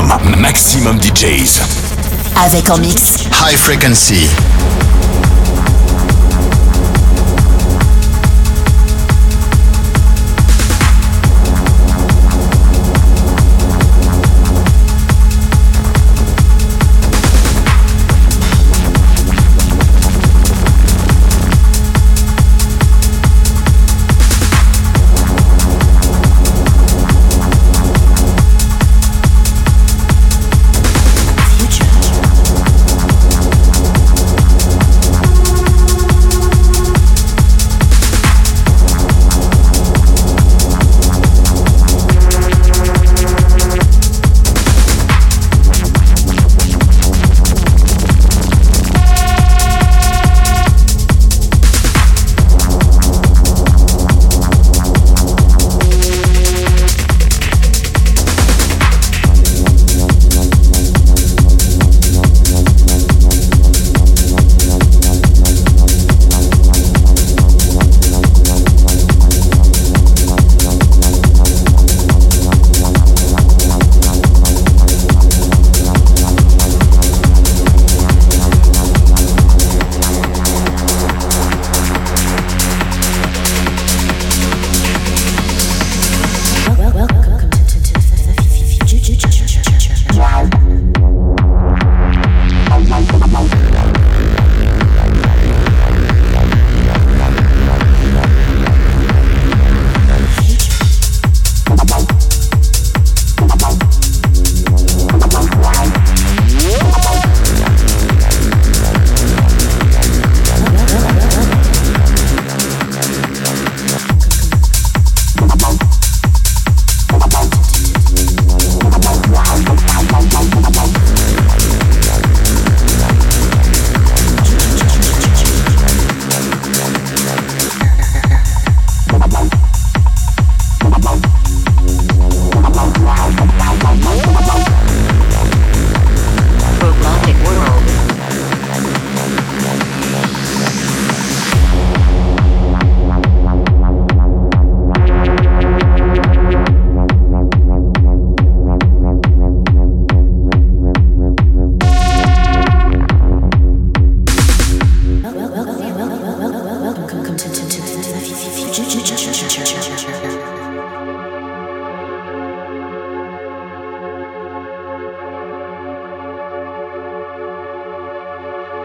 Maximum, maximum DJs. Avec en mix. High Frequency.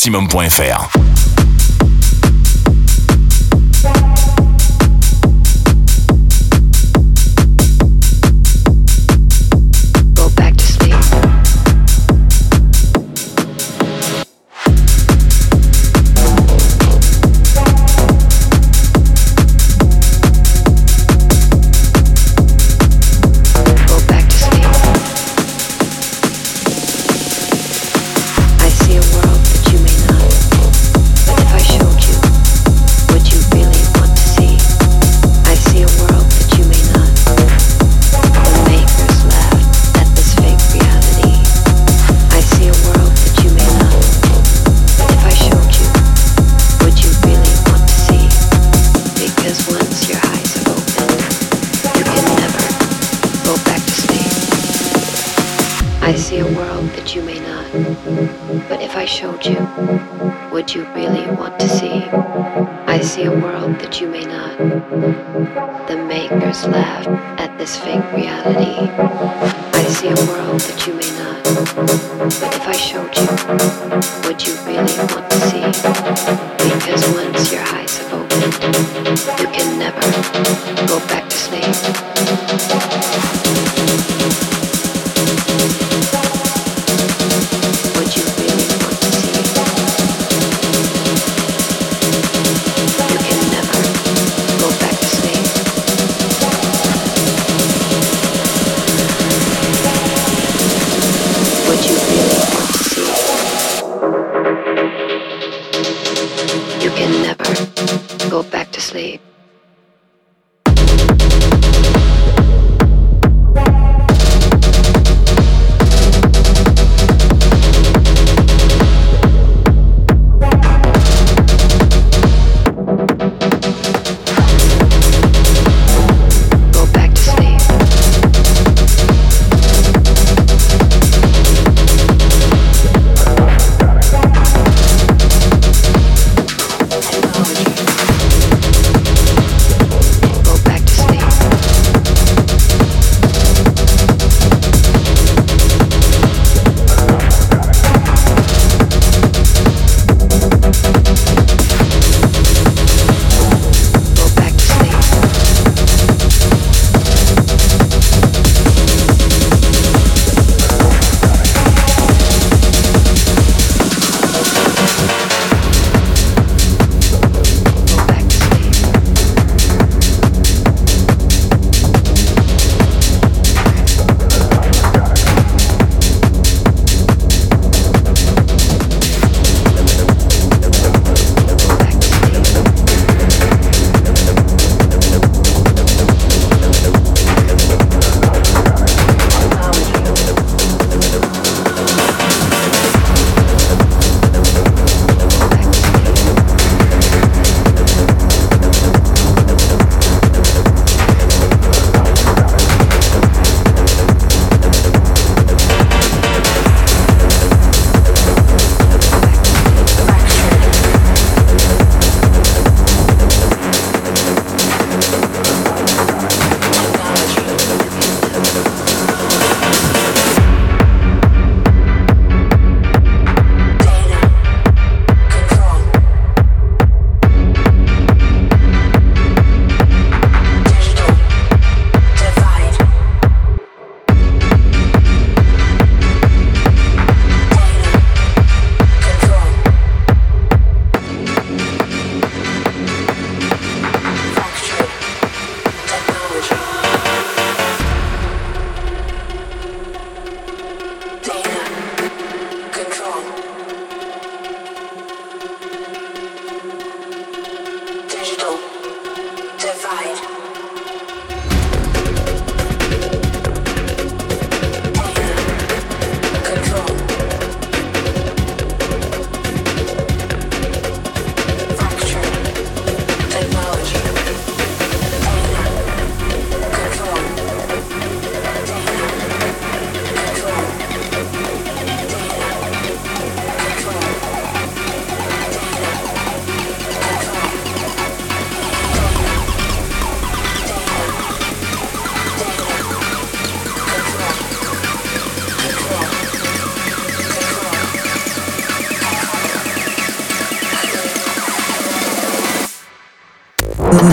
maximum.fr.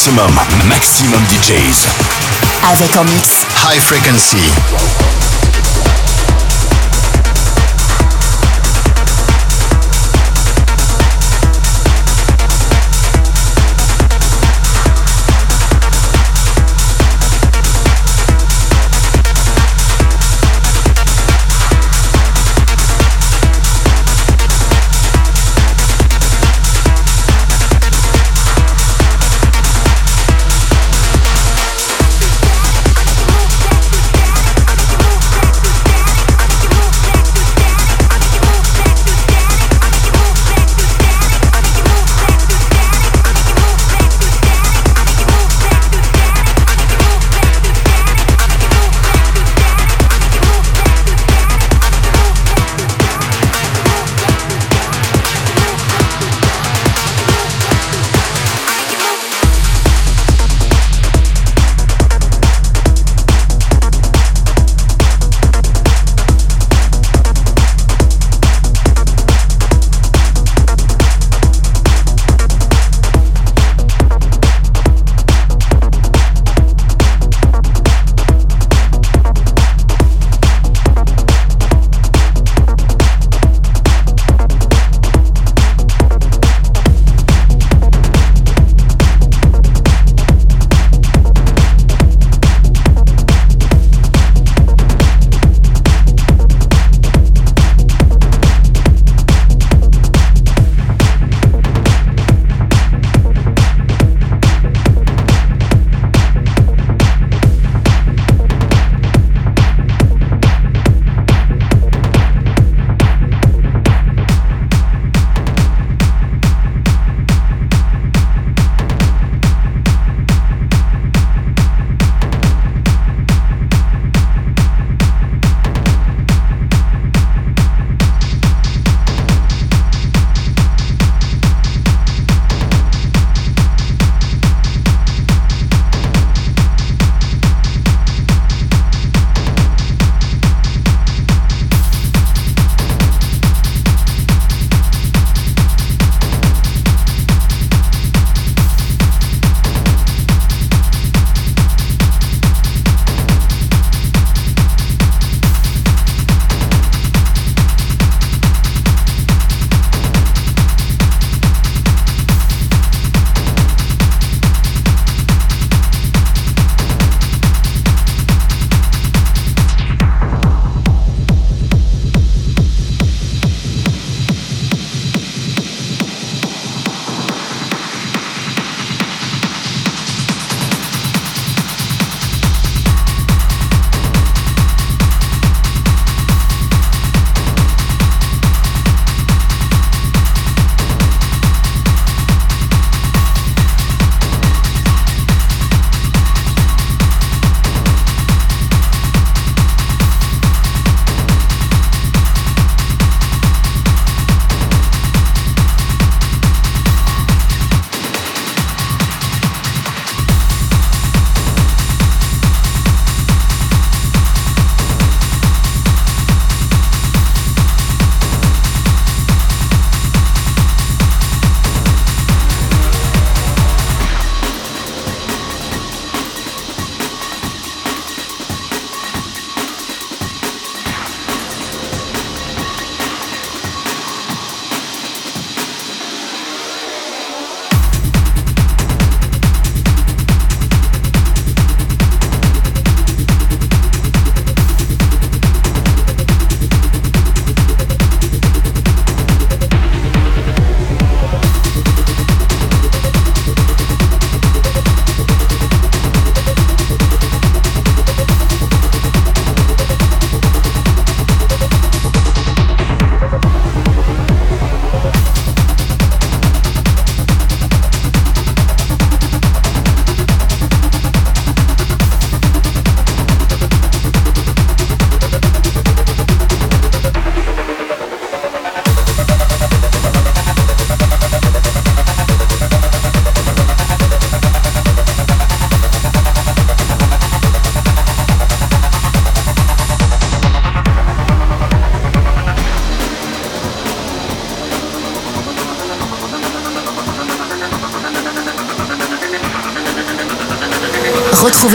Maximum, maximum DJs. Avec en mix. High Frequency.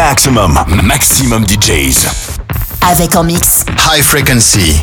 Maximum, maximum DJs. Avec en mix. High Frequency.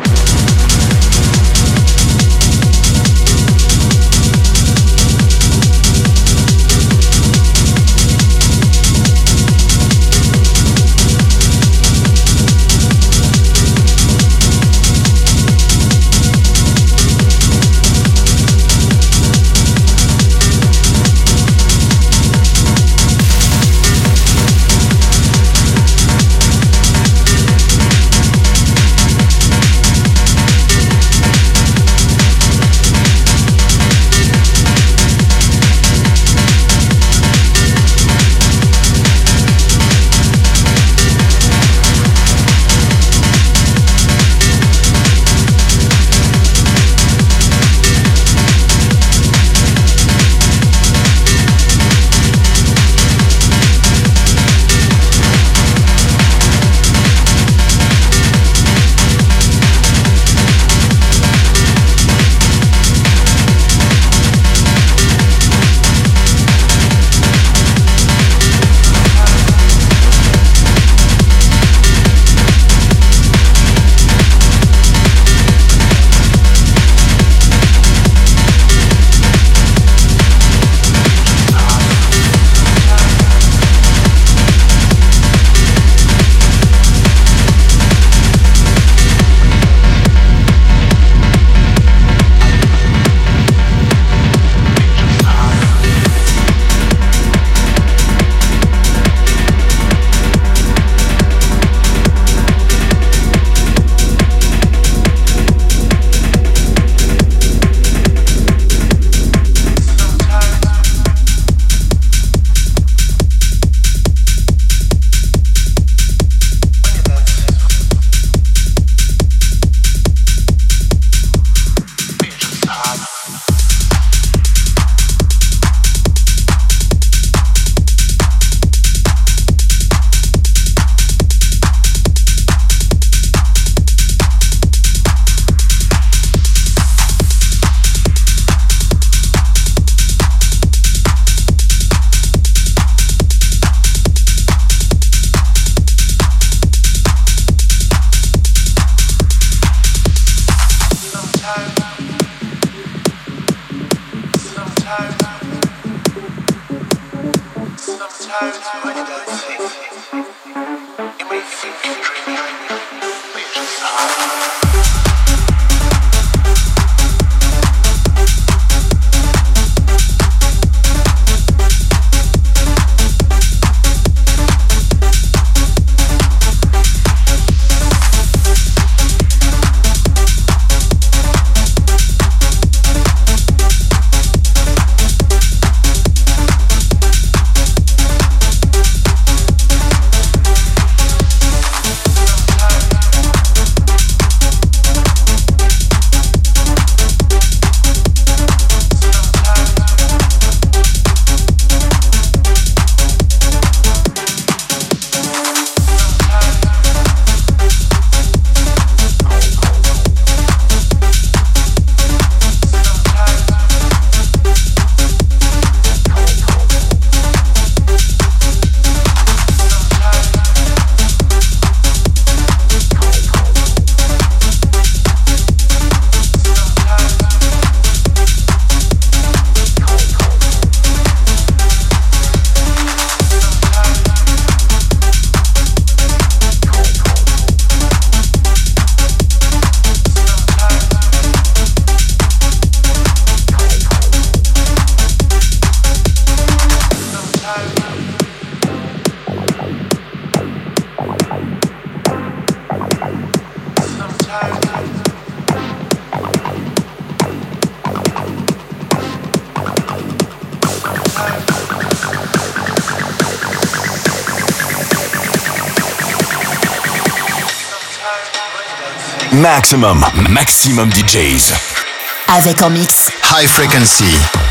Maximum, maximum DJs. Avec en mix. High Frequency.